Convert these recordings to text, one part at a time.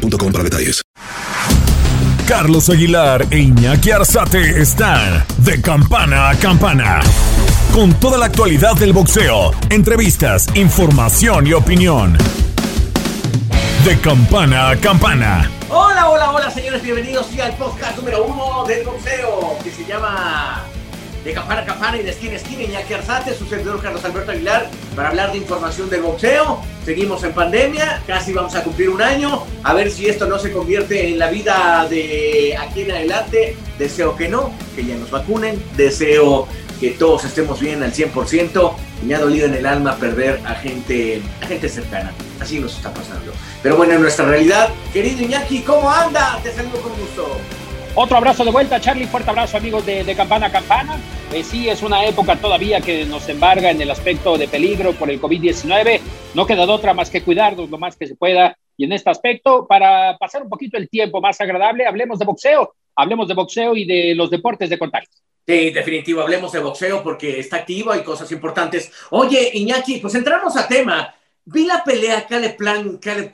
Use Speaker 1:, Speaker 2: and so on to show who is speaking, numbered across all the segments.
Speaker 1: para detalles.
Speaker 2: Carlos Aguilar e Iñaki Arzate están de campana a campana. Con toda la actualidad del boxeo, entrevistas, información y opinión. De campana a campana.
Speaker 3: Hola, hola, hola, señores, bienvenidos al podcast número uno del boxeo, que se llama de campana a campana y de esquina a esquina, Iñaki Arzate, su servidor Carlos Alberto Aguilar, para hablar de información del boxeo. Seguimos en pandemia, casi vamos a cumplir un año, a ver si esto no se convierte en la vida de aquí en adelante. Deseo que no, que ya nos vacunen, deseo que todos estemos bien al 100%. Y me ha dolido en el alma perder a gente, a gente cercana. Así nos está pasando. Pero bueno, en nuestra realidad, querido Iñaki, ¿cómo anda? Te saludo con gusto.
Speaker 4: Otro abrazo de vuelta, Charlie. Fuerte abrazo, amigos de, Campana a Campana. Eh, sí, es una época todavía que nos embarga en el aspecto de peligro por el COVID-19. No queda de otra más que cuidarnos lo más que se pueda. Y en este aspecto, para pasar un poquito el tiempo más agradable, hablemos de boxeo. Hablemos de boxeo y de los deportes de contacto.
Speaker 3: Sí, definitivo, hablemos de boxeo porque está activo, hay cosas importantes. Oye, Iñaki, pues entramos a tema. Vi la pelea Caleb Plan, Caleb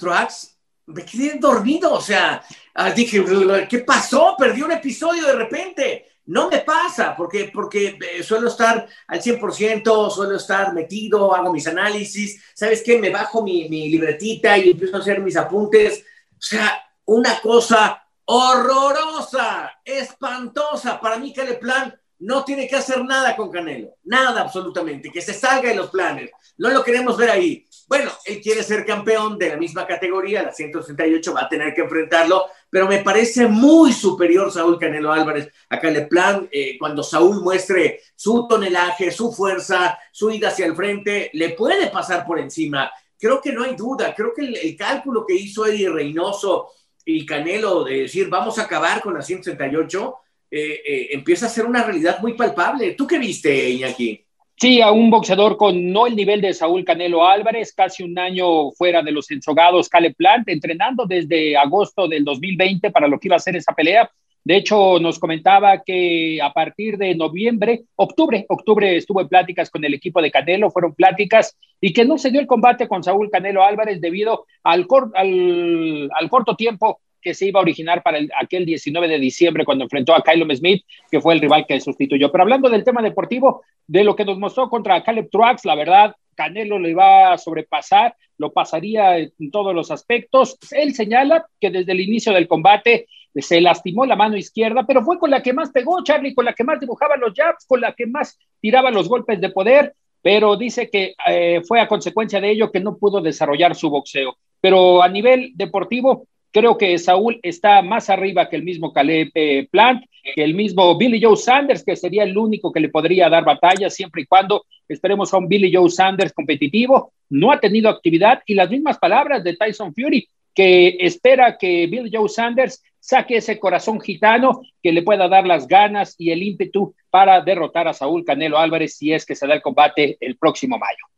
Speaker 3: me quedé dormido, o sea, Ah, dije, ¿qué pasó? Perdí un episodio de repente. No me pasa, porque, porque eh, suelo estar al 100%, suelo estar metido, hago mis análisis, ¿sabes qué? Me bajo mi, mi libretita y empiezo a hacer mis apuntes. O sea, una cosa horrorosa, espantosa. Para mí, le Plan no tiene que hacer nada con Canelo, nada absolutamente, que se salga de los planes. No lo queremos ver ahí. Bueno, él quiere ser campeón de la misma categoría, la 168, va a tener que enfrentarlo, pero me parece muy superior Saúl Canelo Álvarez a Caleplan. Eh, cuando Saúl muestre su tonelaje, su fuerza, su ida hacia el frente, le puede pasar por encima. Creo que no hay duda, creo que el, cálculo que hizo Eddie Reynoso y Canelo de decir vamos a acabar con la 168 eh, eh, empieza a ser una realidad muy palpable. ¿Tú qué viste, Iñaki?
Speaker 4: Sí, a un boxeador con no el nivel de Saúl Canelo Álvarez, casi un año fuera de los ensogados Caleb Plant, entrenando desde agosto del 2020 para lo que iba a ser esa pelea. De hecho, nos comentaba que a partir de noviembre, octubre, octubre estuvo en pláticas con el equipo de Canelo, fueron pláticas y que no se dio el combate con Saúl Canelo Álvarez debido al, al, al corto tiempo que se iba a originar para aquel 19 de diciembre cuando enfrentó a Kylum Smith, que fue el rival que sustituyó. Pero hablando del tema deportivo, de lo que nos mostró contra Caleb Truax, la verdad, Canelo le iba a sobrepasar, lo pasaría en todos los aspectos. Él señala que desde el inicio del combate se lastimó la mano izquierda, pero fue con la que más pegó, Charlie, con la que más dibujaba los jabs, con la que más tiraba los golpes de poder, pero dice que eh, fue a consecuencia de ello que no pudo desarrollar su boxeo. Pero a nivel deportivo, Creo que Saúl está más arriba que el mismo Caleb eh, Plant, que el mismo Billy Joe Sanders, que sería el único que le podría dar batalla siempre y cuando esperemos a un Billy Joe Sanders competitivo. No ha tenido actividad y las mismas palabras de Tyson Fury, que espera que Billy Joe Sanders saque ese corazón gitano que le pueda dar las ganas y el ímpetu para derrotar a Saúl Canelo Álvarez si es que se da el combate el próximo mayo.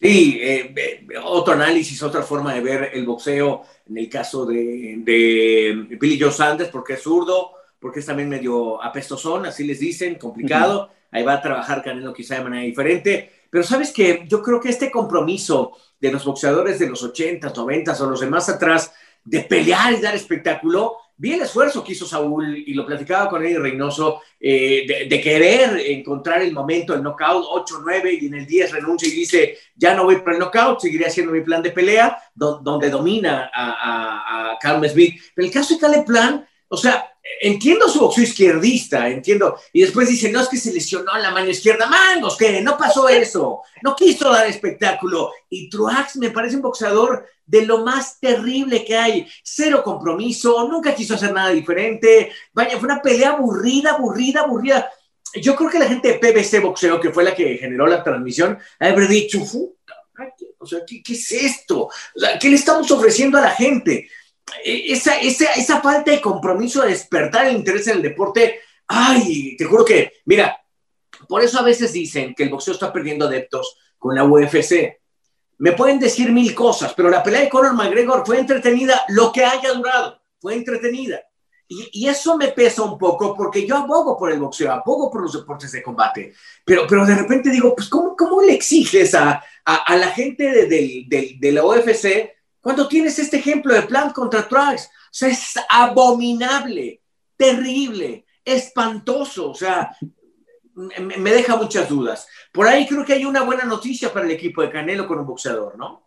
Speaker 3: Sí, eh, eh, otro análisis, otra forma de ver el boxeo en el caso de, de, Billy Joe Sanders, porque es zurdo, porque es también medio apestosón, así les dicen, complicado. Ahí va a trabajar Canelo quizá de manera diferente. Pero sabes que yo creo que este compromiso de los boxeadores de los 80, 90 o los demás atrás de pelear y dar espectáculo, vi el esfuerzo que hizo Saúl y lo platicaba con Eddie Reynoso eh, de, querer encontrar el momento, el knockout 8-9 y en el 10 renuncia y dice ya no voy para el knockout, seguiré haciendo mi plan de pelea donde domina a, a, a Smith. Pero el caso de Caleb Plan, o sea, entiendo su boxeo izquierdista, entiendo. Y después dice, no es que se lesionó la mano izquierda. Mangos, que no pasó eso. No quiso dar espectáculo. Y Truax me parece un boxeador de lo más terrible que hay. Cero compromiso, nunca quiso hacer nada diferente. Vaya, fue una pelea aburrida, aburrida, aburrida. Yo creo que la gente de PBC Boxeo, que fue la que generó la transmisión, haber dicho, o sea, ¿qué, ¿qué, es esto? O sea, ¿qué le estamos ofreciendo a la gente? e, esa, esa, esa falta de compromiso de despertar el interés en el deporte, ay, te juro que, mira, por eso a veces dicen que el boxeo está perdiendo adeptos con la UFC. Me pueden decir mil cosas, pero la pelea de Conor McGregor fue entretenida, lo que haya durado, fue entretenida. Y, eso me pesa un poco porque yo abogo por el boxeo, abogo por los deportes de combate, pero, pero de repente digo, pues ¿cómo, cómo le exiges a, a, la gente de, de, de, la UFC cuando tienes este ejemplo de Plant contra Trax? O sea, es abominable, terrible, espantoso, o sea, me, deja muchas dudas. Por ahí creo que hay una buena noticia para el equipo de Canelo con un boxeador, ¿no?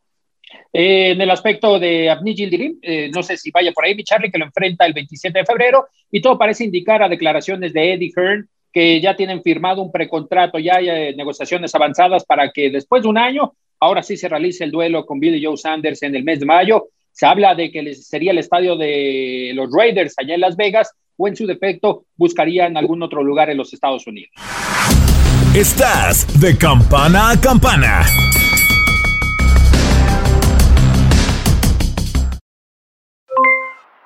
Speaker 4: Eh, en el aspecto de Abni Gildirim, eh, no sé si vaya por ahí mi Charlie, que lo enfrenta el 27 de febrero, y todo parece indicar a declaraciones de Eddie Hearn que ya tienen firmado un precontrato, ya hay eh, negociaciones avanzadas para que después de un año, ahora sí se realice el duelo con Billy Joe Sanders en el mes de mayo. Se habla de que sería el estadio de los Raiders allá en Las Vegas, o en su defecto buscarían algún otro lugar en los Estados Unidos.
Speaker 2: Estás de campana a campana.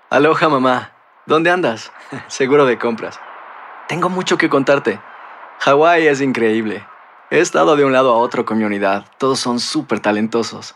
Speaker 5: Aloha mamá, ¿dónde andas? Seguro de compras. Tengo mucho que contarte. Hawái es increíble. He estado de un lado a otro con mi unidad. Todos son súper talentosos.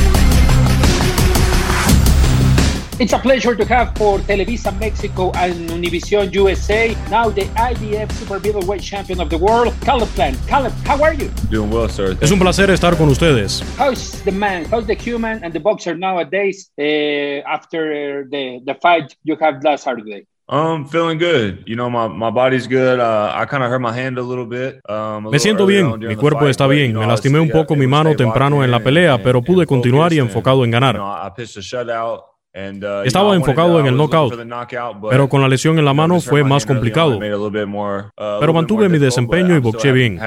Speaker 4: It's a pleasure to have for Televisa Mexico and Univision USA now the IBF Super Middleweight Champion of the World, Caleb Plant. Caleb, how are you?
Speaker 6: Doing well, sir. Es un placer estar con ustedes.
Speaker 4: How's the man, how's the human and the boxer nowadays uh, after the, the fight you had last Saturday?
Speaker 6: Um, feeling good. You know, my, my body's good. Uh, I kind of hurt my hand a little bit. Um,
Speaker 2: Me siento bien. Mi cuerpo está bien. Me lastimé un poco mi mano temprano en la pelea, pero pude continuar y enfocado en ganar.
Speaker 6: I pitched a shutout. Uh,
Speaker 2: Estaba enfocado en el knockout, pero con la lesión en la mano fue más complicado. Uh, pero mantuve mi desempeño y boxeé bien.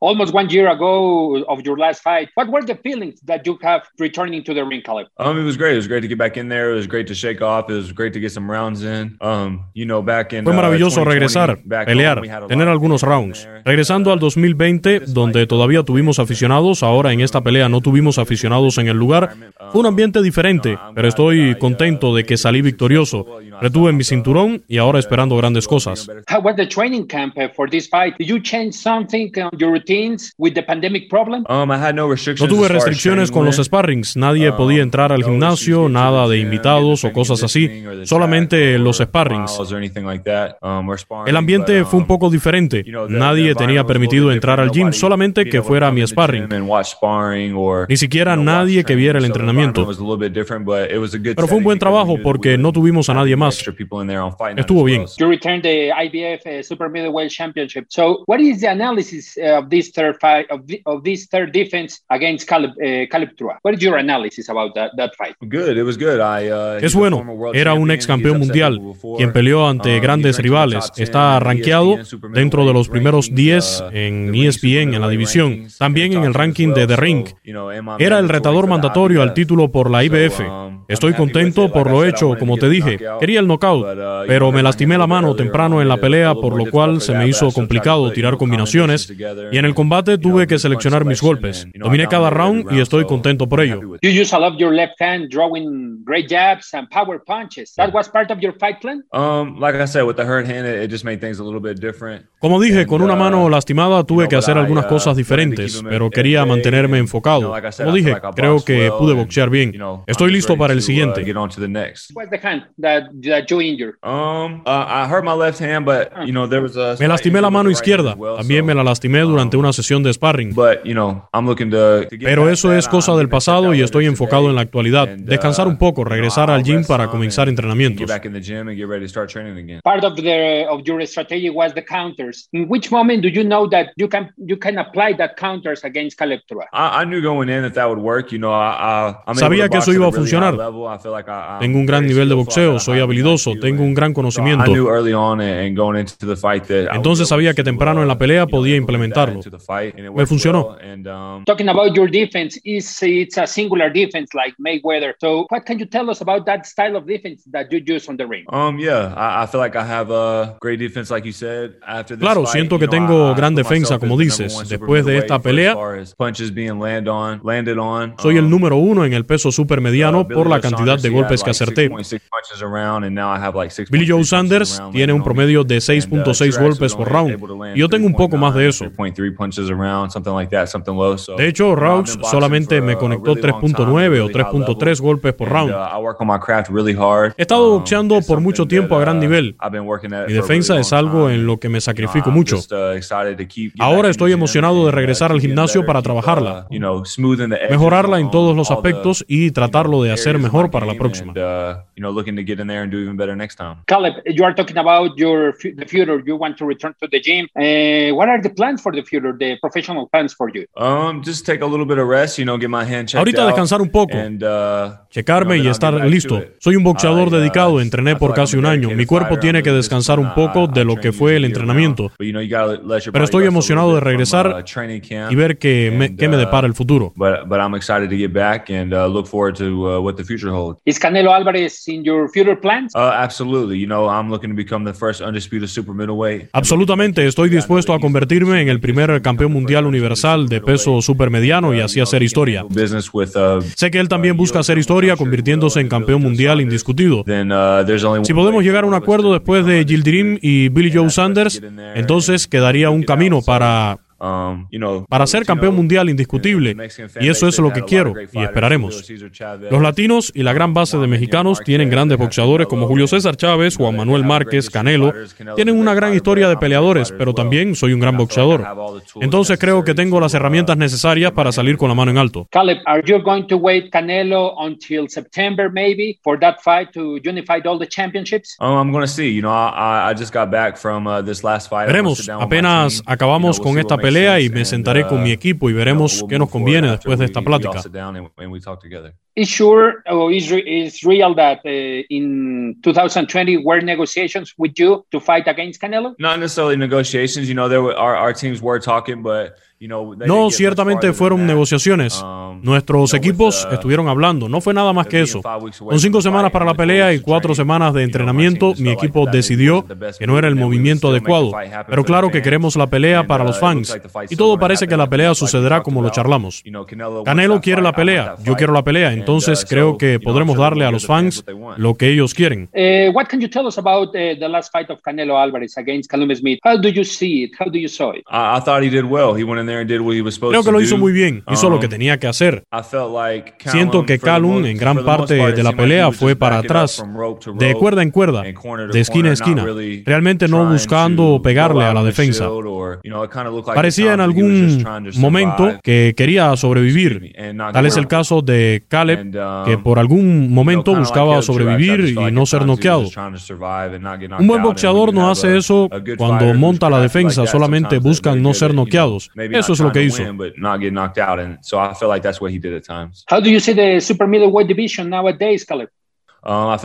Speaker 4: Almost one year ago of your last fight, what were the feelings that you have returning to the ring, Caleb?
Speaker 6: Um, it was great. It was great to get back in there. It was great to shake off. It was great to get some rounds in. Um, you know, back in.
Speaker 2: Fue uh, maravilloso regresar, pelear, tener algunos rounds. Regresando al 2020, donde todavía tuvimos aficionados, ahora en esta pelea no tuvimos aficionados en el lugar. Fue un ambiente diferente, pero estoy contento de que salí victorioso. Retuve mi cinturón y ahora esperando grandes cosas. No tuve restricciones con los sparrings. Nadie um, podía entrar al gimnasio, nada de invitados o cosas así. Solamente los sparrings. Um, El ambiente fue un um, poco diferente. Nadie tenía permitido entrar al gym, solamente que fuera mi sparring. Ni siquiera nadie que viera el entrenamiento.
Speaker 6: Was a little bit different, but it was a good.
Speaker 7: Pero fue un buen trabajo porque no tuvimos a nadie más. Estuvo bien.
Speaker 4: You returned the IBF uh, Super Middleweight Championship. So, what is the analysis uh, of this third fight of, this third defense against Caleb uh, Caleb Trua? What is your analysis about that, that fight?
Speaker 6: Good. It was good. I, uh,
Speaker 7: es bueno. Era un ex campeón mundial, quien peleó ante grandes rivales. Está rankeado dentro de los primeros 10 en ESPN en la división. También en el ranking de The Ring. Era el retador mandatorio al título por la IBF. Estoy contento por lo hecho, como te dije. Quería el knockout, pero me lastimé la mano temprano en la pelea, por lo cual se me hizo complicado tirar combinaciones. Y en el combate tuve que seleccionar mis golpes. Dominé cada round y estoy contento por ello.
Speaker 6: Um.
Speaker 7: Como dije, con una mano lastimada tuve que hacer algunas cosas diferentes, pero quería mantenerme enfocado. Como dije, creo que pude boxear bien. Estoy listo para el siguiente. Me lastimé la mano izquierda. También me la lastimé durante una sesión de sparring. Pero eso es cosa del pasado y estoy enfocado en la actualidad. Descansar un poco, regresar al gym para comenzar entrenamientos.
Speaker 4: Part of, the, of your strategy was the counters. In which moment do you know that you can you can apply that counters against Caleb Trua?
Speaker 7: Sabía que eso iba a funcionar. Tengo un gran nivel de boxeo, soy habilidoso, tengo un gran conocimiento. Entonces sabía que temprano en la pelea podía implementarlo. Me funcionó.
Speaker 4: Talking about your defense, is it's a singular defense like Mayweather. So, what can you tell us about that style of defense that you use on the ring?
Speaker 6: Um, yeah, I, feel like I have a great defense, like you said. After this
Speaker 7: claro,
Speaker 6: fight,
Speaker 7: siento que tengo gran defensa, como dices. Después de esta pelea,
Speaker 6: as far as punches being land on, landed on.
Speaker 7: soy el
Speaker 6: Um,
Speaker 7: número uno en el peso supermediano por la cantidad de golpes que acerté. Billy Joe Sanders tiene un promedio de 6.6 golpes por round. Y yo tengo un poco más de eso. De hecho, Raux solamente me conectó 3.9 o 3.3 golpes por round. He estado boxeando por mucho tiempo a gran nivel. Mi defensa es algo en lo que me sacrifico mucho. Ahora estoy emocionado de regresar al gimnasio para trabajarla, mejorarla en todos los aspectos y tratarlo de hacer mejor para la próxima.
Speaker 4: Caleb, you are talking about your the future. You want to return to the gym. Uh, what are the plans for the future? The professional plans for you?
Speaker 6: Um, just take a little bit of rest, you know, get my hand checked
Speaker 7: Ahorita descansar un poco,
Speaker 6: and, uh,
Speaker 7: checarme
Speaker 6: you know,
Speaker 7: y estar listo. Soy un boxeador
Speaker 6: I, uh,
Speaker 7: dedicado, entrené por casi un año. Mi cuerpo tiene que descansar un poco de lo que fue el entrenamiento. Pero estoy emocionado de regresar
Speaker 6: uh,
Speaker 7: y ver qué me, qué me
Speaker 6: uh,
Speaker 7: depara el futuro.
Speaker 6: But, but I'm excited to get back and uh, look forward to uh, what the future holds.
Speaker 4: Is Canelo Alvarez in your future plans?
Speaker 6: Uh, absolutely. You know, I'm looking to become the first undisputed super middleweight.
Speaker 7: Absolutamente, estoy dispuesto a convertirme en el primer campeón mundial universal de peso supermediano y así hacer historia.
Speaker 6: Business with, uh,
Speaker 7: Sé que él también busca hacer historia convirtiéndose en campeón mundial indiscutido.
Speaker 6: then, there's only
Speaker 7: Si
Speaker 6: one
Speaker 7: podemos llegar a un acuerdo después de Gildirim y Billy Joe Sanders, entonces quedaría un camino para para ser campeón mundial indiscutible. Y eso es lo que quiero y esperaremos. Los latinos y la gran base de mexicanos tienen grandes boxeadores como Julio César Chávez, Juan Manuel Márquez, Canelo. Tienen una gran historia de peleadores, pero también soy un gran boxeador. Entonces creo que tengo las herramientas necesarias para salir con la mano en alto.
Speaker 4: Caleb, are you going to wait Canelo until September maybe for that fight to unify all the championships?
Speaker 6: Um, I'm going to see. You know, I, just got back from uh, this last fight.
Speaker 7: Veremos, apenas acabamos con esta pelea y me
Speaker 6: and,
Speaker 7: sentaré con
Speaker 6: uh,
Speaker 7: mi equipo y veremos
Speaker 6: we'll
Speaker 7: qué nos conviene después de esta plática.
Speaker 4: Is sure or is, re- is real that uh, in 2020 were negotiations with you to fight against Canelo?
Speaker 6: Not necessarily negotiations. You know, there were our, our teams were talking, but
Speaker 7: No, ciertamente fueron negociaciones.
Speaker 6: Um,
Speaker 7: Nuestros equipos
Speaker 6: uh,
Speaker 7: estuvieron hablando, no fue nada más que eso. Con cinco semanas para la pelea y cuatro semanas de entrenamiento, mi equipo decidió que no era el movimiento adecuado. Pero claro que queremos la pelea para
Speaker 6: uh,
Speaker 7: los fans. Y todo parece que la pelea sucederá como lo charlamos.
Speaker 6: Canelo
Speaker 7: quiere la pelea, yo quiero la pelea,
Speaker 6: uh,
Speaker 7: entonces creo que podremos darle a los
Speaker 6: fans
Speaker 7: lo que ellos quieren.
Speaker 4: Uh, what can you tell us about uh, the last fight of Canelo Alvarez against Smith? How do you see it? How do you saw it?
Speaker 6: I, I thought he did well. He went
Speaker 7: Creo que lo hizo muy bien, hizo lo que
Speaker 6: Um,
Speaker 7: tenía que hacer. Siento que Callum en gran parte de la pelea fue para atrás, de cuerda en cuerda, de esquina a esquina, realmente no buscando pegarle a la defensa. Parecía en algún momento que quería sobrevivir. Tal es el caso de Caleb, que por algún momento buscaba sobrevivir y no ser noqueado. Un buen boxeador no hace eso cuando monta la defensa, solamente buscan no ser noqueados. Eso es lo que hizo.
Speaker 4: How do you see the super middleweight division nowadays, Caleb?
Speaker 7: Um,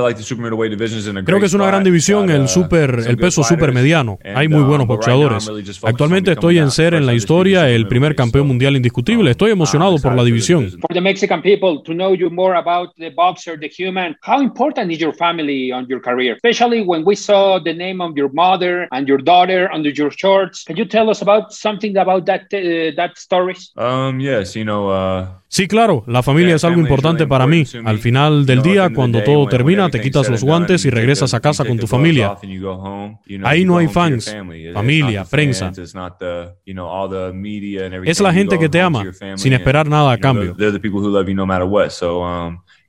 Speaker 7: Creo que es una gran división el uh, super, el peso super mediano. Hay muy um, buenos boxeadores. Actualmente estoy en ser en la historia el primer campeón mundial indiscutible. Um, estoy emocionado por la división.
Speaker 4: For the Mexican people to know you more about the boxer, the human, how important is your family on your career? Especially when we saw the name of your mother and your daughter under your shorts. Can you tell us about something about that uh, that story?
Speaker 6: Um, yes, you know. Uh...
Speaker 7: Sí, claro, la familia es algo importante para mí. Al final del día, cuando todo termina, te quitas los guantes y regresas a casa con tu familia. Ahí no hay fans, familia, prensa. Es la gente que te ama, sin esperar nada a cambio.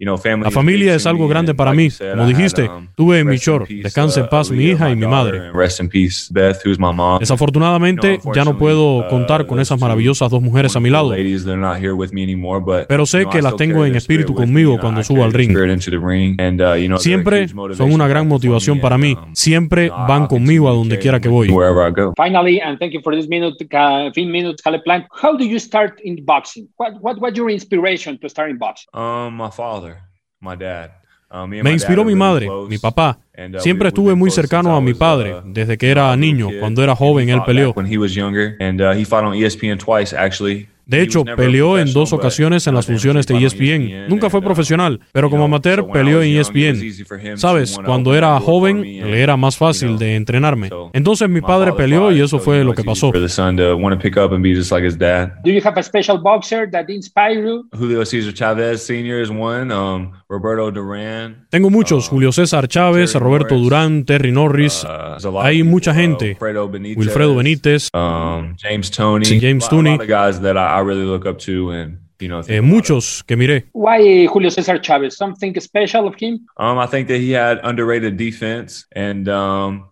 Speaker 7: La familia es algo grande para mí. Como dijiste, um, tuve en mi short, descanse en uh, paz mi hija y mi madre. Desafortunadamente, ya no puedo uh, contar con esas maravillosas dos mujeres a mi lado. Pero sé que las tengo en espíritu conmigo cuando subo al ring. Uh, Siempre son una gran motivación para mí. Um, Siempre van conmigo a donde quiera que voy.
Speaker 4: Finally, and thank you for this minute, minutes, Caleb Plant. How do you start in boxing? What, what was your inspiration to start in boxing?
Speaker 6: Um, my father.
Speaker 7: Uh, me inspiró mi madre, mi papá. Uh, Siempre estuve muy cercano a mi padre uh, desde que era niño. Cuando era joven, él peleó. De hecho, peleó en dos ocasiones en las funciones de ESPN. Nunca fue profesional, pero como amateur peleó en ESPN. Sabes, cuando era joven le era más fácil de entrenarme. Entonces mi padre peleó y eso fue lo que pasó.
Speaker 6: Julio César Chávez Sr. is one. Um, Roberto Duran.
Speaker 7: Tengo muchos. Julio César Chávez, Roberto Durán, Terry Norris. Hay mucha gente. Wilfredo Benítez.
Speaker 6: Um, James Tony.
Speaker 7: James Tooney.
Speaker 6: I really look up to and you know,
Speaker 7: eh, muchos que miré.
Speaker 4: Why Julio César Chávez? Something special of him?
Speaker 6: Um, I think that he had underrated defense and um,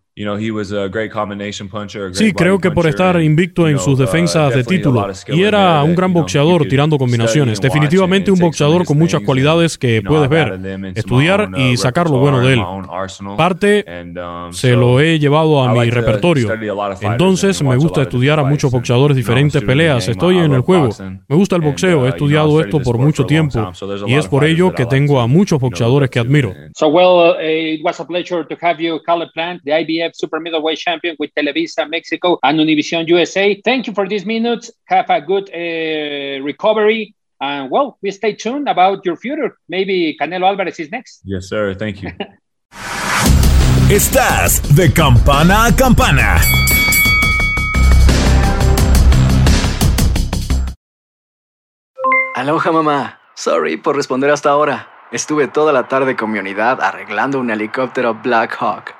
Speaker 7: Sí, creo que por estar invicto en sus uh, defensas de título y era un gran boxeador tirando combinaciones. Definitivamente un boxeador con muchas cualidades que puedes ver, estudiar y uh, sacar lo bueno de él. Parte um, se lo he llevado a mi repertorio. Entonces me gusta estudiar a muchos boxeadores diferentes peleas. Estoy en el juego. Me gusta el boxeo. He uh, estudiado esto por mucho tiempo y es por ello que tengo a muchos boxeadores que admiro.
Speaker 4: So well, it was a pleasure to have you, Caleb Plant, the IBF super middleweight champion with Televisa Mexico and Univision USA. Thank you for these minutes. Have a good uh, recovery. And well, we stay tuned about your future. Maybe Canelo Alvarez is next.
Speaker 6: Yes, sir. Thank you.
Speaker 2: Estás de campana a campana.
Speaker 5: Aloha, mamá. Sorry por responder hasta ahora. Estuve toda la tarde con mi unidad arreglando un helicóptero Black Hawk.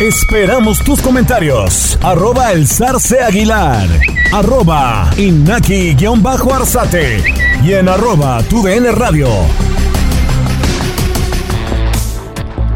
Speaker 2: Esperamos tus comentarios. Arroba el zarce aguilar. Arroba inaki-arzate. Y en arroba tu radio.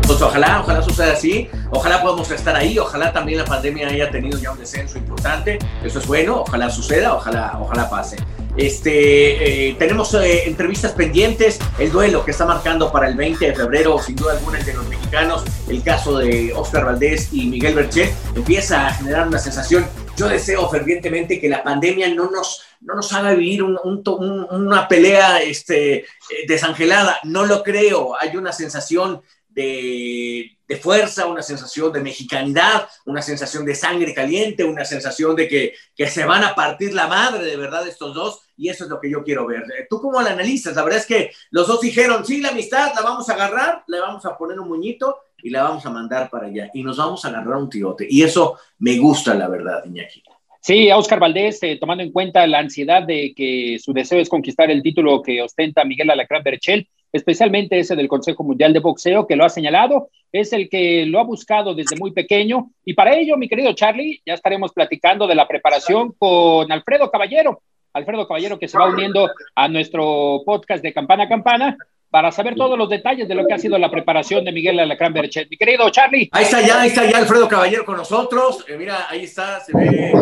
Speaker 3: Pues ojalá, ojalá suceda así, ojalá podamos estar ahí, ojalá también la pandemia haya tenido ya un descenso importante, eso es bueno, ojalá suceda, ojalá, ojalá pase. Este, eh, tenemos eh, entrevistas pendientes, el duelo que está marcando para el 20 de febrero, sin duda alguna, entre los mexicanos, el caso de Oscar Valdés y Miguel Berchet, empieza a generar una sensación. Yo deseo fervientemente que la pandemia no nos, no nos haga vivir una pelea este, eh, desangelada. No lo creo. Hay una sensación de, fuerza, una sensación de mexicanidad, una sensación de sangre caliente, una sensación de que, que, se van a partir la madre de verdad estos dos, y eso es lo que yo quiero ver. Eh, ¿Tú cómo la analizas? La verdad es que los dos dijeron, sí, la amistad la vamos a agarrar, le vamos a poner un muñito y la vamos a mandar para allá, y nos vamos a agarrar un tirote, y eso me gusta, la verdad, Iñaki.
Speaker 4: Sí, Oscar Valdés, eh, tomando en cuenta la ansiedad de que su deseo es conquistar el título que ostenta Miguel Alacrán Berchel, especialmente ese del Consejo Mundial de Boxeo, que lo ha señalado, es el que lo ha buscado desde muy pequeño. Y para ello, mi querido Charlie, ya estaremos platicando de la preparación con Alfredo Caballero. Alfredo Caballero que se va uniendo a nuestro podcast de Campana a Campana para saber todos los detalles de lo que ha sido la preparación de Miguel Alacrán Berchet. Mi querido Charlie.
Speaker 3: Ahí está ya, ahí está ya Alfredo Caballero con nosotros. Eh, mira, ahí está, se ve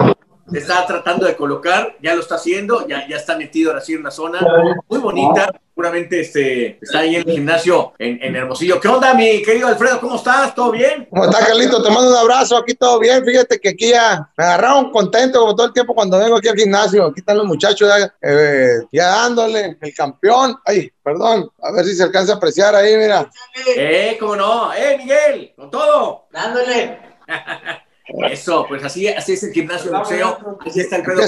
Speaker 3: está tratando de colocar, ya lo está haciendo, ya, ya está metido ahora sí en una zona muy bonita. Seguramente este, está ahí en el gimnasio en, en, Hermosillo. ¿Qué onda, mi querido Alfredo? ¿Cómo estás? ¿Todo bien?
Speaker 8: ¿Cómo estás, Carlito? Te mando un abrazo. Aquí todo bien. Fíjate que aquí ya me agarraron contento como todo el tiempo cuando vengo aquí al gimnasio. Aquí están los muchachos ya, eh, ya dándole el campeón. Ay, perdón. A ver si se alcanza a apreciar ahí, mira.
Speaker 3: Eh, cómo no. Eh, Miguel, con todo.
Speaker 9: Dándole.
Speaker 3: Eso, pues así, así es el gimnasio de boxeo. Así está el pedo.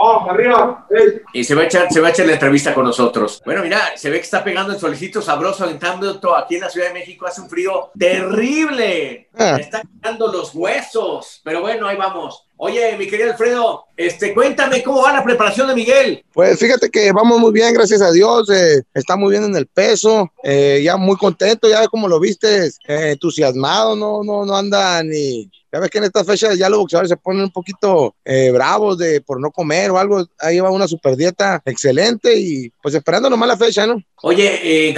Speaker 8: Oh, arriba.
Speaker 3: Y se va, a echar, se va a echar la entrevista con nosotros. Bueno, mira, se ve que está pegando el solicito sabroso alentando todo aquí en la Ciudad de México. Hace un frío terrible. Ah. está quedando los huesos. Pero bueno, ahí vamos. Oye, mi querido Alfredo, este, cuéntame cómo va la preparación de Miguel.
Speaker 8: Pues fíjate que vamos muy bien, gracias a Dios. Eh, está muy bien en el peso, eh, ya muy contento, ya como lo viste, eh, entusiasmado, no, no, no anda ni. Ya ves que en estas fechas ya los boxeadores se ponen un poquito bravos de por no comer o algo. Ahí va una super dieta excelente y pues esperando nomás la fecha, ¿no?
Speaker 3: Oye,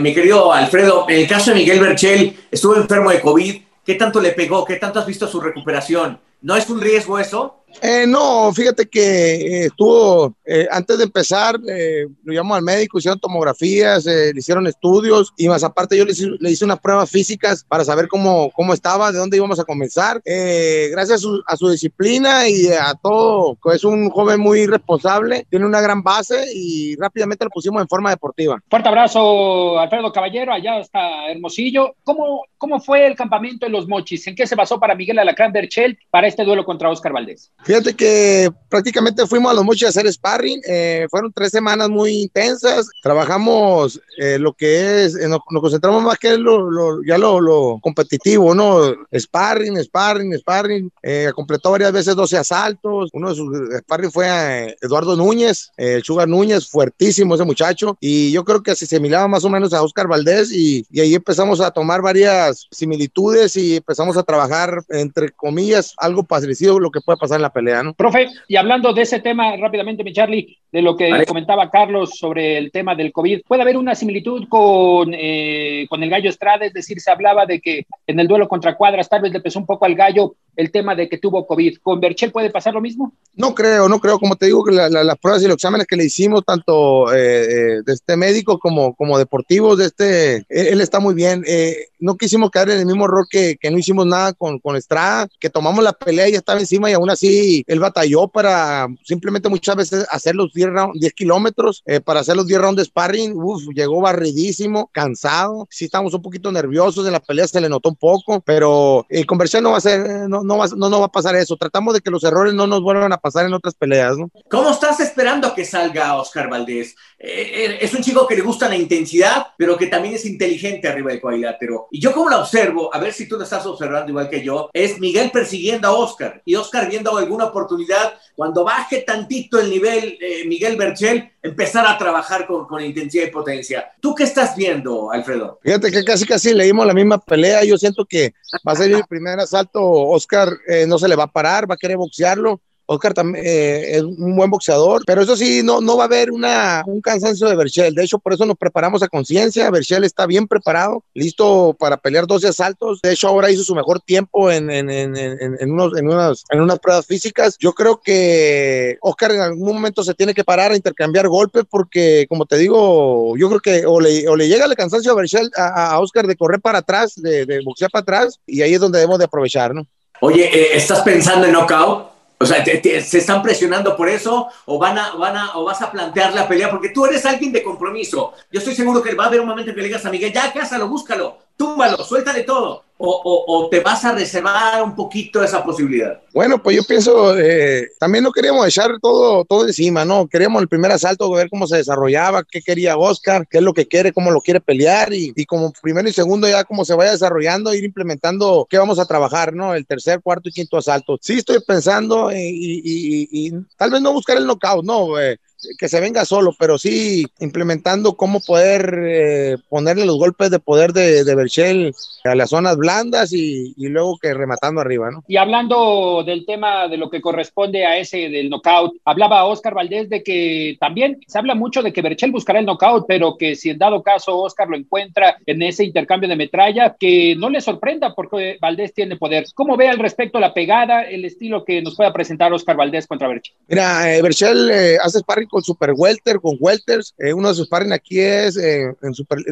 Speaker 3: mi querido Alfredo, en el caso de Miguel Berchel, estuvo enfermo de COVID. ¿Qué tanto le pegó? ¿Qué tanto has visto su recuperación? ¿No es un riesgo eso?
Speaker 8: Eh, no, fíjate que eh, estuvo, eh, antes de empezar, lo llamó al médico, hicieron tomografías, le hicieron estudios y más aparte yo le hice, unas pruebas físicas para saber cómo, cómo estaba, de dónde íbamos a comenzar. gracias a su, disciplina y a todo, es un joven muy responsable, tiene una gran base y rápidamente lo pusimos en forma deportiva.
Speaker 4: Fuerte abrazo, Alfredo Caballero, allá está Hermosillo. ¿Cómo, ¿Cómo fue el campamento en Los Mochis? ¿En qué se basó para Miguel Alacrán Berchel para este duelo contra Oscar Valdés?
Speaker 8: Fíjate que prácticamente fuimos a los mochis a hacer sparring. Eh, fueron tres semanas muy intensas. Trabajamos eh, lo que es, eh, nos, concentramos más que lo, ya lo, competitivo, ¿no? Sparring, sparring, sparring. completó varias veces 12 asaltos. Uno de sus sparring fue a Eduardo Núñez, el Sugar Núñez, fuertísimo ese muchacho. Y yo creo que se asimilaba más o menos a Oscar Valdés. Y, y ahí empezamos a tomar varias similitudes y empezamos a trabajar, entre comillas, algo parecido lo que puede pasar en la pelea, ¿no?
Speaker 4: Profe, y hablando de ese tema rápidamente, mi Charlie, de lo que comentaba Carlos sobre el tema del COVID, ¿puede haber una similitud con, eh, con el Gallo Estrada? Es decir, se hablaba de que en el duelo contra Cuadras tal vez le pesó un poco al Gallo el tema de que tuvo COVID. ¿Con Berchel puede pasar lo mismo?
Speaker 8: No creo, no creo. Como te digo, que las pruebas y los exámenes que le hicimos, tanto eh, eh, de este médico como, como deportivos, de este, él, está muy bien. no quisimos caer en el mismo error que, que no hicimos nada con, con Estrada, que tomamos la pelea y ya estaba encima y aún así él batalló para simplemente muchas veces hacer los 10, 10 kilómetros, eh, para hacer los 10 rounds de sparring, uf, llegó barridísimo, cansado, sí estamos un poquito nerviosos, en la pelea se le notó un poco, pero eh, conversión no va a ser, no, no, va, no, no va a pasar eso, tratamos de que los errores no nos vuelvan a pasar en otras peleas, ¿no?
Speaker 3: ¿Cómo estás esperando que salga Oscar Valdés? Eh, eh, es un chico que le gusta la intensidad, pero que también es inteligente arriba del cuadrilátero. Y yo como la observo, a ver si tú lo estás observando igual que yo, es Miguel persiguiendo a Oscar y Oscar viendo alguna oportunidad cuando baje tantito el nivel, eh, Miguel Berchel empezar a trabajar con, con, intensidad y potencia. ¿Tú qué estás viendo, Alfredo?
Speaker 8: Fíjate que casi casi leímos la misma pelea. Yo siento que va a ser el primer asalto. Oscar eh, no se le va a parar, va a querer boxearlo. Oscar también eh, es un buen boxeador, pero eso sí, no, no va a haber una, un cansancio de Berchel. De hecho, por eso nos preparamos a conciencia. Berchel está bien preparado, listo para pelear 12 asaltos. De hecho, ahora hizo su mejor tiempo en, en, en, en, unos, unas, en unas pruebas físicas. Yo creo que Oscar en algún momento se tiene que parar a intercambiar golpes porque, como te digo, yo creo que o le, o le llega el cansancio a Berchel, a, a, Oscar de correr para atrás, de, de boxear para atrás, y ahí es donde debemos de aprovechar, ¿no?
Speaker 3: Oye, eh, ¿estás pensando en knockout? O sea, te, ¿se están presionando por eso o, van a, van a, o vas a plantear la pelea? Porque tú eres alguien de compromiso. Yo estoy seguro que va a haber un momento en que le digas a Miguel, ya, cásalo, búscalo, túmbalo, suéltale todo. O, o, o, te vas a reservar un poquito esa posibilidad?
Speaker 8: Bueno, pues yo pienso, eh, también no queríamos echar todo, todo encima, ¿no? Queríamos el primer asalto, ver cómo se desarrollaba, qué quería Oscar, qué es lo que quiere, cómo lo quiere pelear y, y como primero y segundo ya cómo se vaya desarrollando, ir implementando qué vamos a trabajar, ¿no? El tercer, cuarto y quinto asalto. Sí estoy pensando eh, y, y, tal vez no buscar el knockout, no, eh, que se venga solo, pero sí implementando cómo poder eh, ponerle los golpes de poder de, de Berchel a las zonas blandas y, y, luego que rematando arriba, ¿no?
Speaker 4: Y hablando del tema de lo que corresponde a ese del knockout, hablaba Oscar Valdés de que también se habla mucho de que Berchel buscará el knockout, pero que si en dado caso Oscar lo encuentra en ese intercambio de metralla, que no le sorprenda porque Valdés tiene poder. ¿Cómo ve al respecto la pegada, el estilo que nos pueda presentar Oscar Valdés contra Berchel?
Speaker 8: Mira, eh, Berchel eh, hace sparring con super welter, con welters. Eh, uno de sus sparring aquí es, eh,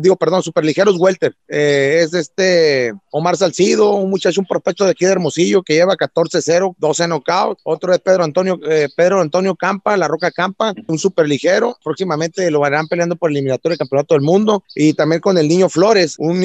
Speaker 8: digo, perdón, super ligeros welter. Eh, es este Omar Salcido, un muchacho, un prospecto de aquí de Hermosillo que lleva 14-0, 12 knockouts. Otro es Pedro Antonio, Pedro Antonio Campa, La Roca Campa, un super ligero. Próximamente lo verán peleando por el eliminatorio del campeonato del mundo. Y también con el niño Flores, un,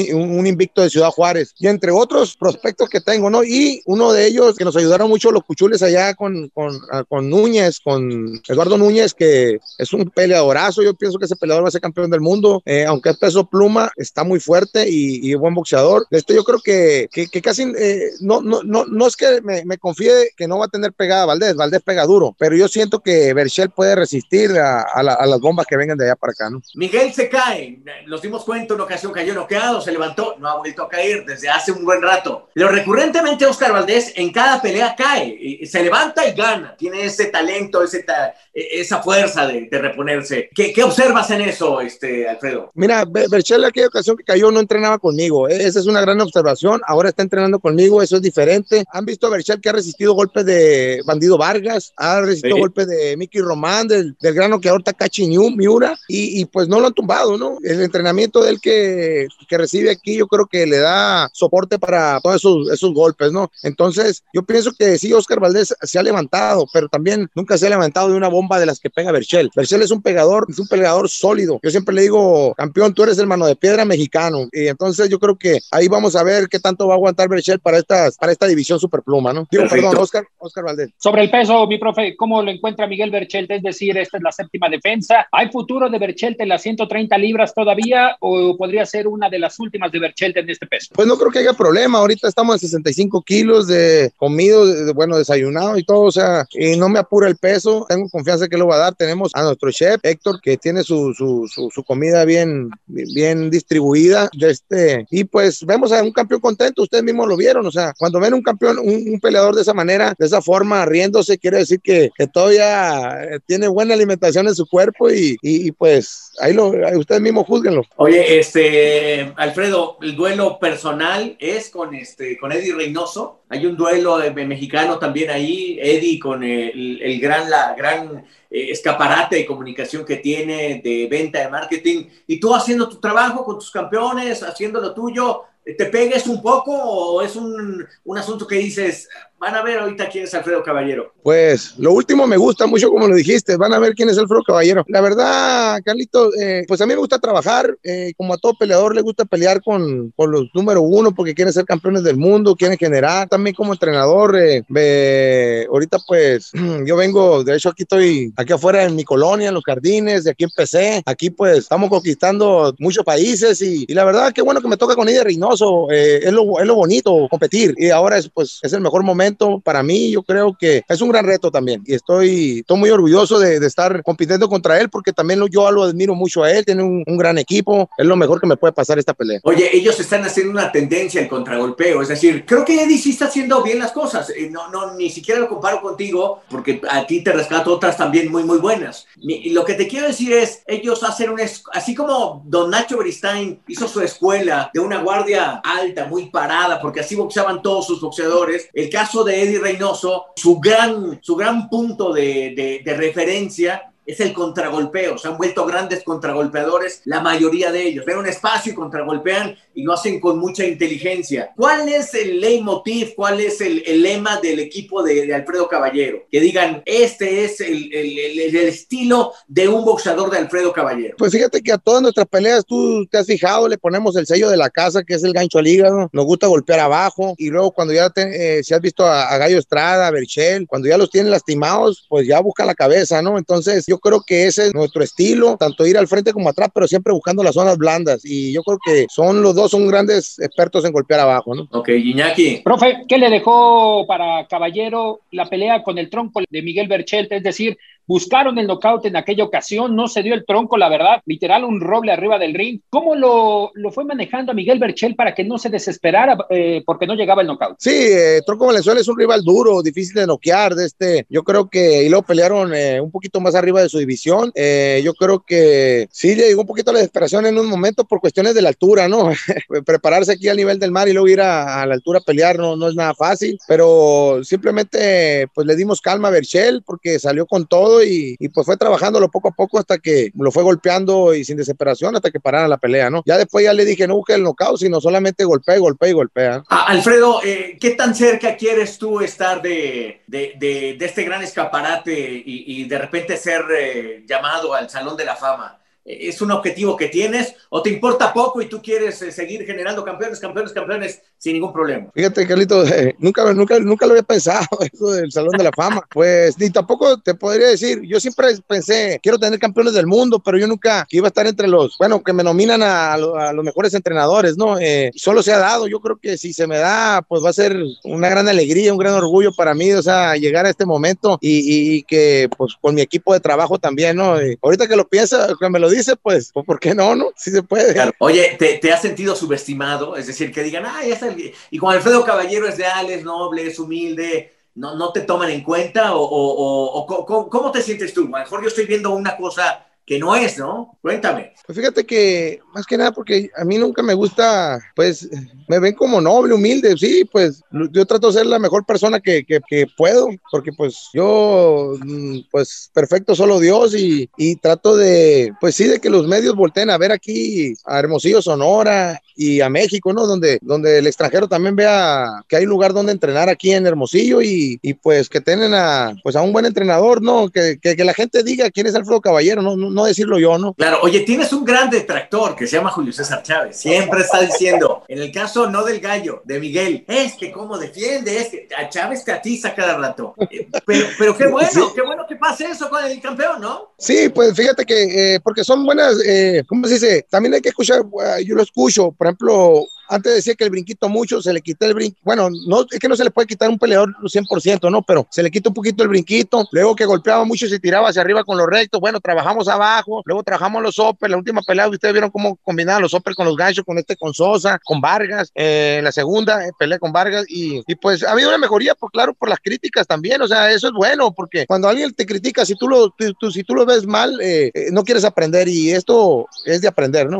Speaker 8: invicto de Ciudad Juárez. Y entre otros prospectos que tengo, ¿no? Y uno de ellos que nos ayudaron mucho los cuchules allá con, con, con Núñez, con Eduardo Núñez, que es un peleadorazo. Yo pienso que ese peleador va a ser campeón del mundo, eh, aunque es peso pluma, está muy fuerte y, y buen boxeador. Esto yo creo que, que, que casi eh, no, no, no, no es que me, me, confíe que no va a tener pegada Valdés, Valdés pega duro, pero yo siento que Berchel puede resistir a, a, la, a, las bombas que vengan de allá para acá. ¿no?
Speaker 3: Miguel se cae, nos dimos cuenta una ocasión cayó noqueado, se levantó, no ha vuelto a caer desde hace un buen rato. Pero recurrentemente Oscar Valdés en cada pelea cae, se levanta y gana, tiene ese talento, ese ta esa fuerza de, de reponerse. ¿Qué, ¿Qué, observas en eso, este, Alfredo?
Speaker 8: Mira, Berchel, aquella ocasión que cayó no entrenaba conmigo. ¿eh? Esa es una gran observación. Ahora está entrenando conmigo, eso es diferente. Han visto a Berchel que ha resistido golpes de Bandido Vargas, ha resistido sí. golpes de Mickey Román, del, del gran noqueador Takachi Miura, y, y, pues no lo han tumbado, ¿no? El entrenamiento del que, que recibe aquí, yo creo que le da soporte para todos esos, esos golpes, ¿no? Entonces, yo pienso que sí, Oscar Valdés se ha levantado, pero también nunca se ha levantado de una bomba de las que pega Berchel. Berchel es un pegador, es un peleador sólido. Yo siempre le digo, campeón, tú eres el mano de piedra mexicano. Y entonces yo creo que ahí vamos a ver qué tanto va a aguantar Berchel para, estas, para esta división superpluma, ¿no? Digo, perdón, Oscar, Oscar Valdés.
Speaker 4: Sobre el peso, mi profe, ¿cómo lo encuentra Miguel Berchel? Es decir, esta es la séptima defensa. ¿Hay futuro de Berchel en las 130 libras todavía o podría ser una de las últimas de Berchel en este peso?
Speaker 8: Pues no creo que haya problema. Ahorita estamos en 65 kilos de comido, de, bueno, desayunado y todo. O sea, y no me apura el peso. Tengo confianza que lo va a dar. Tenemos a nuestro chef, Héctor, que tiene su, su, su, su comida bien, bien distribuida. De este, y pues vemos a un campeón contento. Ustedes mismos lo vieron. O sea, cuando ven un campeón, un, un peleador de esa manera, de esa forma, riéndose, quiere decir que, que todavía tiene buena alimentación en su cuerpo y, y, y pues ahí lo, ustedes mismos juzguenlo.
Speaker 3: Oye, este, Alfredo, el duelo personal es con este, con Eddie Reynoso. Hay un duelo mexicano también ahí, Eddie con el, el gran, la gran eh, escaparate de comunicación que tiene, de venta, de marketing, y tú haciendo tu trabajo con tus campeones, haciendo lo tuyo, ¿te pegues un poco o es un, un asunto que dices, van a ver ahorita quién es Alfredo Caballero?
Speaker 8: Pues lo último me gusta mucho como lo dijiste, van a ver quién es Alfredo Caballero. La verdad, Carlito, eh, pues a mí me gusta trabajar, eh, como a todo peleador le gusta pelear con, con, los número uno porque quieren ser campeones del mundo, quieren generar, también como entrenador, eh, ahorita pues yo vengo, de hecho aquí estoy, aquí afuera en mi colonia, en los jardines, de aquí empecé, aquí pues estamos conquistando muchos países y, y la verdad qué bueno que me toca con Ida Reynoso, es lo, es, lo, bonito, competir y ahora es pues es el mejor momento momento, para mí, yo creo que es un gran reto también. Y estoy, estoy muy orgulloso de, de estar compitiendo contra él porque también yo lo admiro mucho a él. Tiene un, un, gran equipo. Es lo mejor que me puede pasar esta pelea.
Speaker 3: Oye, ellos están haciendo una tendencia al contragolpeo. Es decir, creo que Eddie sí está haciendo bien las cosas. Eh, no, no, ni siquiera lo comparo contigo porque a ti te rescato otras también muy, muy buenas. Y lo que te quiero decir es, ellos hacen un, así como Don Nacho Beristain hizo su escuela de una guardia alta, muy parada, porque así boxeaban todos sus boxeadores. El caso de Eddie Reynoso, su gran, su gran punto de, de, de referencia es el contragolpeo. Se han vuelto grandes contragolpeadores, la mayoría de ellos. Ven un espacio y contragolpean y lo hacen con mucha inteligencia. ¿Cuál es el leitmotiv? ¿Cuál es el, el lema del equipo de, de, Alfredo Caballero? Que digan, este es el, el, el, estilo de un boxeador de Alfredo Caballero.
Speaker 8: Pues fíjate que a todas nuestras peleas, tú te has fijado, le ponemos el sello de la casa, que es el gancho al hígado. Nos gusta golpear abajo. Y luego cuando ya te, eh, si has visto a, a Gallo Estrada, a Berchel, cuando ya los tienen lastimados, pues ya busca la cabeza, ¿no? Entonces yo creo que ese es nuestro estilo, tanto ir al frente como atrás, pero siempre buscando las zonas blandas. Y yo creo que son los dos son grandes expertos en golpear abajo, ¿no?
Speaker 3: Ok, Iñaki.
Speaker 4: Profe, ¿qué le dejó para Caballero la pelea con el tronco de Miguel Berchelt? Es decir, buscaron el knockout en aquella ocasión, no se dio el tronco, la verdad, literal un roble arriba del ring. ¿Cómo lo, lo fue manejando a Miguel Berchel para que no se desesperara eh, porque no llegaba el knockout?
Speaker 8: Sí, eh, Tronco Valenzuela es un rival duro, difícil de noquear, de este, yo creo que, y luego pelearon eh, un poquito más arriba de su división, eh, yo creo que sí le llegó un poquito la desesperación en un momento por cuestiones de la altura, ¿no? Prepararse aquí al nivel del mar y luego ir a, a, la altura a pelear no, no es nada fácil, pero simplemente pues le dimos calma a Berchel porque salió con todo y, y, pues fue trabajándolo poco a poco hasta que lo fue golpeando y sin desesperación hasta que parara la pelea, ¿no? Ya después ya le dije, no busque el knockout, sino solamente golpea, golpea y golpea.
Speaker 3: Ah, Alfredo, eh, ¿qué tan cerca quieres tú estar de, de, de, de este gran escaparate y, y, de repente ser eh, llamado al Salón de la Fama? ¿Es un objetivo que tienes o te importa poco y tú quieres eh, seguir generando campeones, campeones, campeones sin ningún problema?
Speaker 8: Fíjate, Carlito, eh, nunca, nunca, nunca lo había pensado, eso del Salón de la Fama. Pues ni tampoco te podría decir, yo siempre pensé, quiero tener campeones del mundo, pero yo nunca iba a estar entre los, bueno, que me nominan a, a, los mejores entrenadores, ¿no? Eh, solo se ha dado, yo creo que si se me da, pues va a ser una gran alegría, un gran orgullo para mí, o sea, llegar a este momento y, y, y que, pues, con mi equipo de trabajo también, ¿no? ahorita que lo piensa, que me lo dice, pues, ¿por qué no? ¿No? Sí se puede.
Speaker 3: Claro. Oye, ¿te, ¿te, has sentido subestimado? Es decir, que digan, ah, ya está el... Y como Alfredo Caballero es leal, es noble, es humilde, ¿no, no te toman en cuenta? ¿O, o, o, o cómo, cómo te sientes tú? A lo mejor yo estoy viendo una cosa que no es, ¿no? Cuéntame.
Speaker 8: Pues fíjate que, más que nada, porque a mí nunca me gusta, pues, me ven como noble, humilde, sí, pues, yo trato de ser la mejor persona que, que, puedo, porque pues yo, mm, pues, perfecto solo Dios y, y, trato de, pues sí, de que los medios volteen a ver aquí a Hermosillo, Sonora y a México, ¿no? Donde, donde el extranjero también vea que hay lugar donde entrenar aquí en Hermosillo y, y pues que tienen a, pues, a un buen entrenador, ¿no? Que, que, la gente diga quién es Alfredo Caballero, no no decirlo yo, ¿no?
Speaker 3: Claro, oye, tienes un gran detractor que se llama Julio César Chávez. Siempre está diciendo, en el caso no del gallo, de Miguel, es que cómo defiende, es que a Chávez te atiza cada rato. Eh, pero, pero qué bueno, sí. qué bueno que pase eso con el campeón, ¿no?
Speaker 8: Sí, pues fíjate que, eh, porque son buenas, eh, ¿cómo se dice? También hay que escuchar, yo lo escucho, por ejemplo, antes decía que el brinquito mucho, se le quita el brinquito. Bueno, no, es que no se le puede quitar un peleador 100%, ¿no? Pero se le quita un poquito el brinquito. Luego que golpeaba mucho se tiraba hacia arriba con los rectos. Bueno, trabajamos abajo. Luego trabajamos los uppers. La última pelea, ustedes vieron cómo combinaban los uppers con los ganchos, con este, con Sosa, con Vargas. Eh, la segunda, eh, pelea con Vargas. Y, y, pues ha habido una mejoría, pues claro, por las críticas también. O sea, eso es bueno, porque cuando alguien te critica, si tú lo, tú, tú, si tú lo ves mal, eh, no quieres aprender. Y esto es de aprender, ¿no?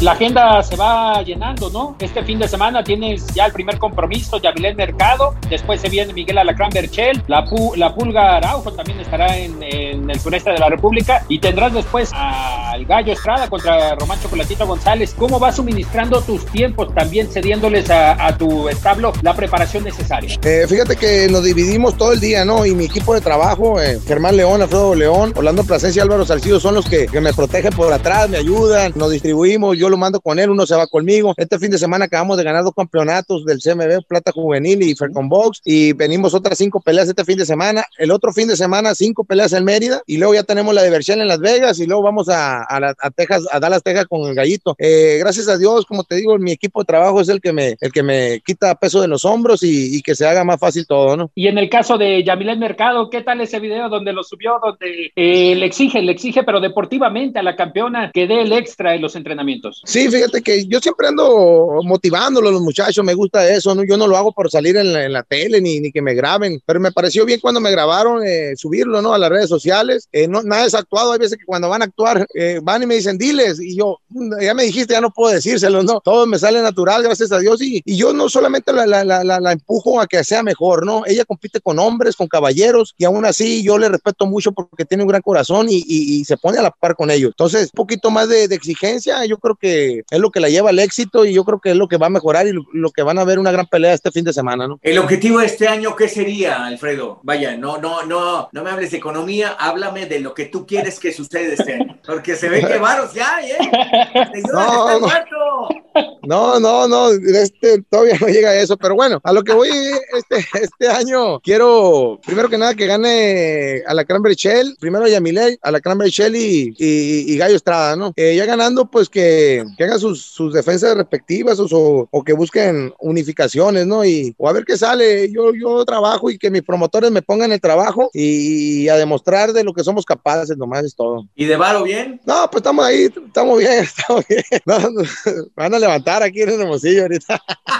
Speaker 4: La agenda se va llenando, ¿no? Este fin de semana tienes ya el primer compromiso, Yavilén Mercado, después se viene Miguel Alacrán Berchel, la, la Pulga Araujo también estará en, el sureste de la República y tendrás después al Gallo Estrada contra Román Chocolatito González. ¿Cómo vas suministrando tus tiempos también cediéndoles a, tu establo la preparación necesaria?
Speaker 8: Eh, fíjate que nos dividimos todo el día, ¿no? Y mi equipo de trabajo, eh, Germán León, Alfredo León, Orlando Plasencia Álvaro Salcido son los que, me protegen por atrás, me ayudan, nos distribuimos, lo mando con él, uno se va conmigo. Este fin de semana acabamos de ganar dos campeonatos del CMB, Plata Juvenil y Falcon Box, y venimos otras cinco peleas este fin de semana. El otro fin de semana, cinco peleas en Mérida, y luego ya tenemos la diversión en Las Vegas, y luego vamos a, a, Texas, a Dallas, Texas con el gallito. Eh, gracias a Dios, como te digo, mi equipo de trabajo es el que me, el que me quita peso de los hombros y, que se haga más fácil todo, ¿no?
Speaker 4: Y en el caso de Yamilet Mercado, ¿qué tal ese video donde lo subió, donde eh, le exige, le exige, pero deportivamente a la campeona que dé el extra en los entrenamientos?
Speaker 8: Sí, fíjate que yo siempre ando motivándolo a los muchachos, me gusta eso, ¿no? Yo no lo hago por salir en la, tele ni, ni, que me graben, pero me pareció bien cuando me grabaron eh, subirlo, ¿no? A las redes sociales. Eh, no, nada es actuado, hay veces que cuando van a actuar eh, van y me dicen, diles, y yo, mm, ya me dijiste, ya no puedo decírselo, ¿no? Todo me sale natural, gracias a Dios, y, y yo no solamente la, la, la, la, empujo a que sea mejor, ¿no? Ella compite con hombres, con caballeros, y aún así yo le respeto mucho porque tiene un gran corazón y, y, se pone a la par con ellos. Entonces, un poquito más de, de exigencia, yo creo que es lo que la lleva al éxito y yo creo que es lo que va a mejorar y lo, que van a ver una gran pelea este fin de semana, ¿no?
Speaker 3: El objetivo de este año, ¿qué sería, Alfredo? Vaya, no, no, no, no me hables de economía, háblame de lo que tú quieres que suceda este año, porque se ve que varos ya, ¿eh?
Speaker 8: No, no. no, no, no, este, todavía no llega a eso, pero bueno, a lo que voy este, este año, quiero, primero que nada, que gane a la Cranberry Shell, primero a Yamile, a la Cranberry Shell y, y, Gallo Estrada, ¿no? Eh, ya ganando, pues que, que haga sus, sus defensas respectivas o, o, que busquen unificaciones, ¿no? Y o a ver qué sale. Yo, yo trabajo y que mis promotores me pongan el trabajo y, a demostrar de lo que somos capaces, nomás es todo.
Speaker 3: ¿Y de Varo bien?
Speaker 8: No, pues estamos ahí, estamos bien, estamos bien. van a levantar aquí en el hermosillo ahorita.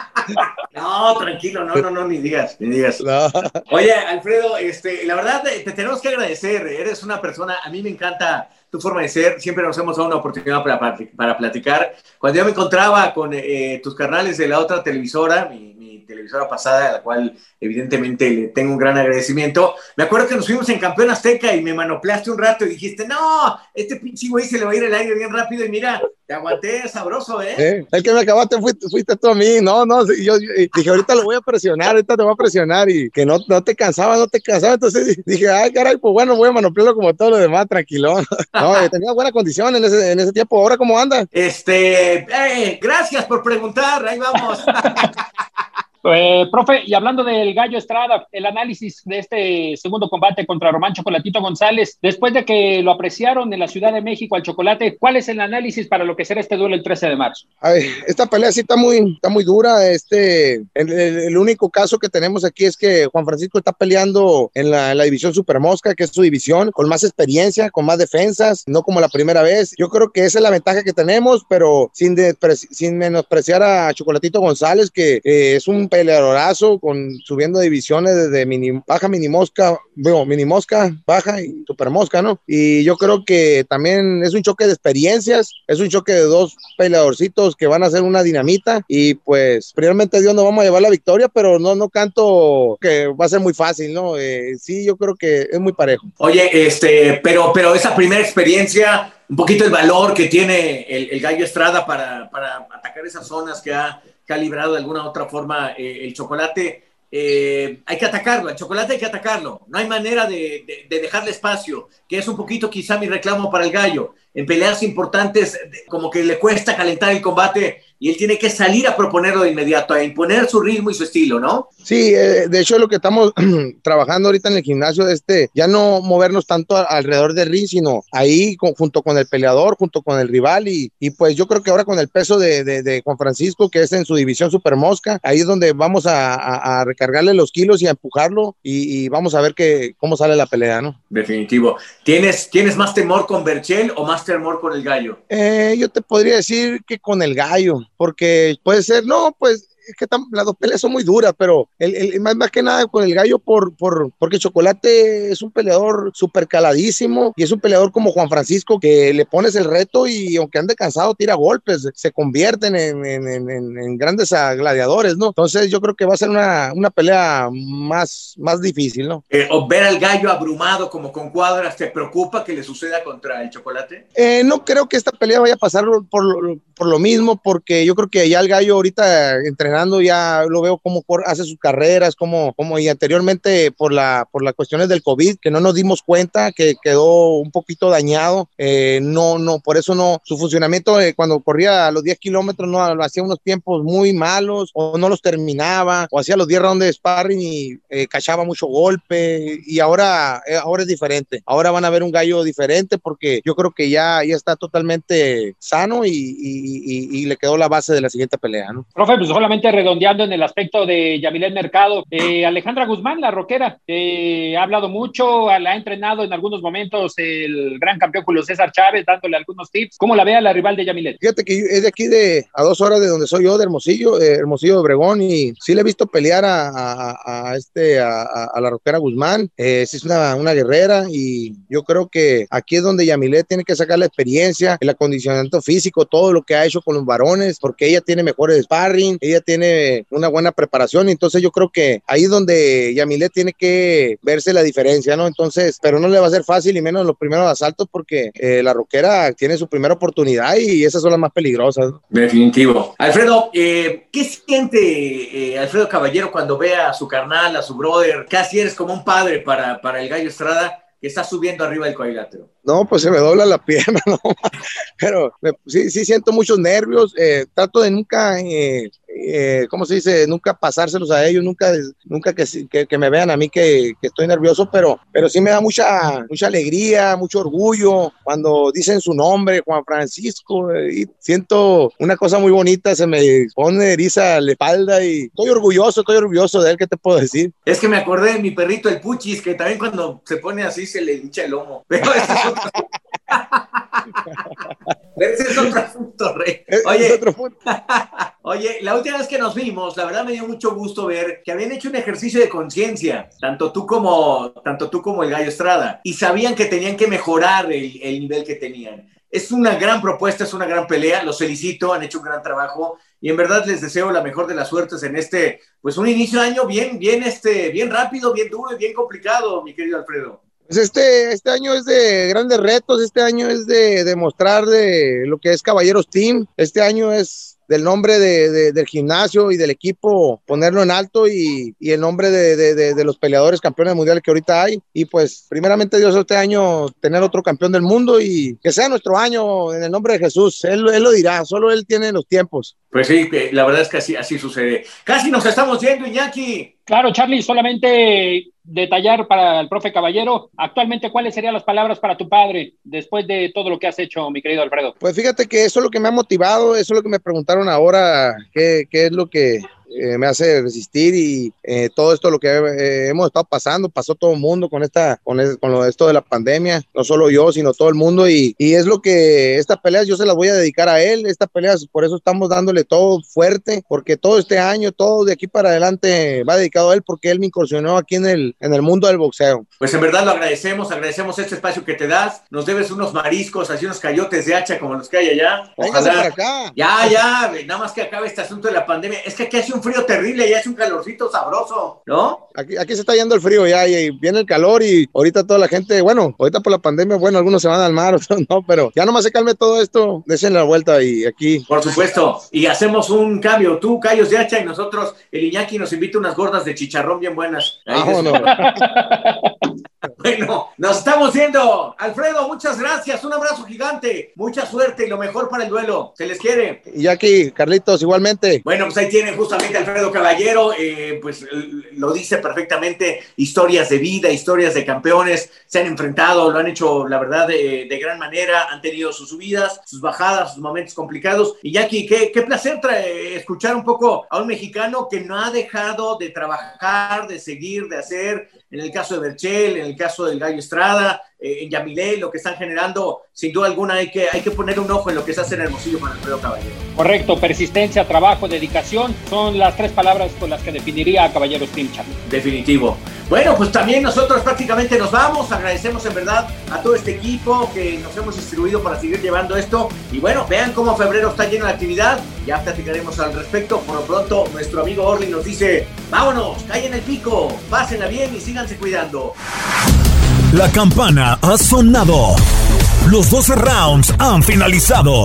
Speaker 3: No, tranquilo, no, no, no, ni digas, ni digas. Oye, Alfredo, este, la verdad te tenemos que agradecer. Eres una persona, a mí me encanta tu forma de ser. Siempre nos hemos dado una oportunidad para, para, platicar. Cuando yo me encontraba con eh, tus carnales de la otra televisora, mi, mi, televisora pasada, a la cual evidentemente le tengo un gran agradecimiento, me acuerdo que nos fuimos en Campeón Azteca y me manoplaste un rato y dijiste, no, este pinche güey se le va a ir el aire bien rápido y mira, te aguanté sabroso, ¿eh?
Speaker 8: el que me acabaste fuiste, fuiste, tú a mí. No, no, yo, dije, ahorita lo voy a presionar, ahorita te voy a presionar y que no, no te cansaba, no te cansaba. Entonces dije, ay, caray, pues bueno, voy a manoplarlo como todo lo demás, tranquilo. No, eh, tenía buena condición en ese, en ese tiempo. ¿Ahora cómo anda?
Speaker 3: Este, eh, gracias por preguntar, ahí vamos.
Speaker 4: Eh, profe, y hablando del Gallo Estrada, el análisis de este segundo combate contra Román Chocolatito González, después de que lo apreciaron en la Ciudad de México al chocolate, ¿cuál es el análisis para lo que será este duelo el 13 de marzo?
Speaker 8: esta pelea sí está muy, está muy dura. Este, el, único caso que tenemos aquí es que Juan Francisco está peleando en la, división Super Mosca, que es su división, con más experiencia, con más defensas, no como la primera vez. Yo creo que esa es la ventaja que tenemos, pero sin, sin menospreciar a Chocolatito González, que es un peleadorazo con subiendo divisiones desde mini, baja mini mosca, bueno, mini mosca, baja y super mosca, ¿no? Y yo creo que también es un choque de experiencias, es un choque de dos peleadorcitos que van a hacer una dinamita y pues primeramente Dios nos vamos a llevar la victoria, pero no, no canto que va a ser muy fácil, ¿no? Eh, sí, yo creo que es muy parejo.
Speaker 3: Oye, este, pero, pero esa primera experiencia, un poquito el valor que tiene el, Gallo Estrada para, para, atacar esas zonas que ha, calibrado de alguna otra forma eh, el chocolate. Eh, hay que atacarlo, el chocolate hay que atacarlo, no hay manera de, de, dejarle espacio, que es un poquito quizá mi reclamo para el gallo. En peleas importantes, como que le cuesta calentar el combate y él tiene que salir a proponerlo de inmediato, a imponer su ritmo y su estilo, ¿no?
Speaker 8: Sí, eh, de hecho lo que estamos trabajando ahorita en el gimnasio de este, ya no movernos tanto alrededor del ring, sino ahí junto con el peleador, junto con el rival y, y pues yo creo que ahora con el peso de, de, Juan Francisco, que es en su división super mosca, ahí es donde vamos a, a, recargarle los kilos y a empujarlo y, vamos a ver que, cómo sale la pelea, ¿no?
Speaker 3: Definitivo. ¿Tienes, ¿Tienes más temor con Berchel o más temor con el gallo?
Speaker 8: Eh, yo te podría decir que con el gallo porque puede ser, no, pues es que las dos peleas son muy duras, pero el, más, más, que nada con el gallo, por, por, porque Chocolate es un peleador súper caladísimo y es un peleador como Juan Francisco que le pones el reto y aunque ande cansado, tira golpes, se convierten en, en, en, grandes gladiadores, ¿no? Entonces yo creo que va a ser una, una pelea más, más difícil, ¿no?
Speaker 3: Eh, o ver al gallo abrumado como con cuadras, ¿te preocupa que le suceda contra el Chocolate?
Speaker 8: Eh, no creo que esta pelea vaya a pasar por, por lo mismo, porque yo creo que ya el gallo ahorita entrenando ya lo veo como hace sus carreras, como, como y anteriormente por la por las cuestiones del COVID, que no nos dimos cuenta, que quedó un poquito dañado, eh, no, no, por eso no, su funcionamiento eh, cuando corría a los 10 kilómetros no hacía unos tiempos muy malos o no los terminaba o hacía los 10 rounds de sparring y eh, cachaba mucho golpe y ahora, ahora es diferente, ahora van a ver un gallo diferente porque yo creo que ya, ya está totalmente sano y, y, y le quedó la base de la siguiente pelea, ¿no?
Speaker 4: Profe, pues solamente redondeando en el aspecto de Yamilet Mercado, eh, Alejandra Guzmán, la roquera, eh, ha hablado mucho, la ha entrenado en algunos momentos el gran campeón Julio César Chávez, dándole algunos tips. ¿Cómo la ve a la rival de Yamilet?
Speaker 8: Fíjate que es de aquí de a dos horas de donde soy yo, de Hermosillo, eh, Hermosillo de Obregón, y sí le he visto pelear a, este, a, la roquera Guzmán. es una, una guerrera y yo creo que aquí es donde Yamilet tiene que sacar la experiencia, el acondicionamiento físico, todo lo que ha hecho con los varones, porque ella tiene mejores sparring, ella tiene una buena preparación, entonces yo creo que ahí es donde Yamilet tiene que verse la diferencia, ¿no? Entonces, pero no le va a ser fácil y menos los primeros asaltos porque eh, la roquera tiene su primera oportunidad y esas son las más peligrosas.
Speaker 3: Definitivo. Alfredo, eh, ¿qué siente eh, Alfredo Caballero cuando ve a su carnal, a su brother? Casi eres como un padre para, para el Gallo Estrada que está subiendo arriba del cuadrilátero.
Speaker 8: No, pues se me dobla la pierna, ¿no? Pero sí, sí siento muchos nervios. Eh, trato de nunca, eh, eh, ¿cómo se dice? Nunca pasárselos a ellos, nunca, nunca que, que, me vean a mí que, que, estoy nervioso, pero, pero sí me da mucha, mucha alegría, mucho orgullo cuando dicen su nombre, Juan Francisco, y siento una cosa muy bonita, se me pone eriza la espalda y estoy orgulloso, estoy orgulloso de él, ¿qué te puedo decir?
Speaker 3: Es que me acordé de mi perrito, el Puchis, que también cuando se pone así se le hincha el lomo. Pero eso es ese es otro asunto, Rey. Oye, oye, la última vez que nos vimos, la verdad me dio mucho gusto ver que habían hecho un ejercicio de conciencia, tanto tú como tanto tú como el Gallo Estrada, y sabían que tenían que mejorar el, el nivel que tenían. Es una gran propuesta, es una gran pelea, los felicito, han hecho un gran trabajo y en verdad les deseo la mejor de las suertes en este, pues un inicio de año bien, bien, este, bien rápido, bien duro y bien complicado, mi querido Alfredo.
Speaker 8: Pues este, este año es de grandes retos, este año es de demostrar de, lo que es Caballeros Team, este año es del nombre de, del gimnasio y del equipo, ponerlo en alto y, y el nombre de, los peleadores campeones mundiales que ahorita hay. Y pues, primeramente Dios, este año tener otro campeón del mundo y que sea nuestro año en el nombre de Jesús. Él, él lo dirá, solo él tiene los tiempos.
Speaker 3: Pues sí, la verdad es que así, así sucede. Casi nos estamos yendo, Iñaki.
Speaker 4: Claro, Charlie, solamente detallar para el profe Caballero, actualmente cuáles serían las palabras para tu padre después de todo lo que has hecho, mi querido Alfredo.
Speaker 8: Pues fíjate que eso es lo que me ha motivado, eso es lo que me preguntaron ahora, qué, qué es lo que me hace resistir y todo esto lo que hemos estado pasando, pasó todo el mundo con esta, con, con esto de la pandemia, no solo yo, sino todo el mundo y, y es lo que esta pelea yo se la voy a dedicar a él, esta pelea por eso estamos dándole todo fuerte, porque todo este año, todo de aquí para adelante va dedicado a él porque él me incursionó aquí en el, en el mundo del boxeo.
Speaker 3: Pues en verdad lo agradecemos, agradecemos este espacio que te das, nos debes unos mariscos, así unos cayotes de hacha como los que hay allá.
Speaker 8: Ojalá. acá.
Speaker 3: Ya, ya, nada más que acabe este asunto de la pandemia. Es que aquí hace un frío terrible, ya hace un calorcito sabroso, ¿no?
Speaker 8: Aquí, aquí se está yendo el frío ya y viene el calor y ahorita toda la gente, bueno, ahorita por la pandemia, bueno, algunos se van al mar, otros no, pero ya nomás se calme todo esto, desen la vuelta y aquí.
Speaker 3: Por supuesto, y hacemos un cambio, tú, Callos de Hacha y nosotros, el Iñaki nos invita unas gordas de chicharrón bien buenas. Bueno, nos estamos viendo. Alfredo, muchas gracias. Un abrazo gigante. Mucha suerte y lo mejor para el duelo. Se les quiere.
Speaker 8: Y aquí, Carlitos, igualmente.
Speaker 3: Bueno, pues ahí tienen justamente Alfredo Caballero. Eh, pues lo dice perfectamente. Historias de vida, historias de campeones. Se han enfrentado, lo han hecho, la verdad, de, gran manera. Han tenido sus subidas, sus bajadas, sus momentos complicados. Y Jackie, qué, qué placer escuchar un poco a un mexicano que no ha dejado de trabajar, de seguir, de hacer en el caso de Berchel, en el caso del Gallo Estrada, eh, en Yamilé, lo que están generando, sin duda alguna hay que, hay que poner un ojo en lo que se hace en Hermosillo con Alfredo Caballero.
Speaker 4: Correcto, persistencia, trabajo, dedicación, son las tres palabras con las que definiría a Caballeros Team
Speaker 3: Definitivo. Bueno, pues también nosotros prácticamente nos vamos, agradecemos en verdad a todo este equipo que nos hemos distribuido para seguir llevando esto y bueno, vean cómo febrero está lleno de actividad, ya platicaremos al respecto, por lo pronto nuestro amigo Orly nos dice, vámonos, en el pico, pásenla bien y síganse cuidando.
Speaker 2: La campana ha sonado. Los 12 rounds han finalizado.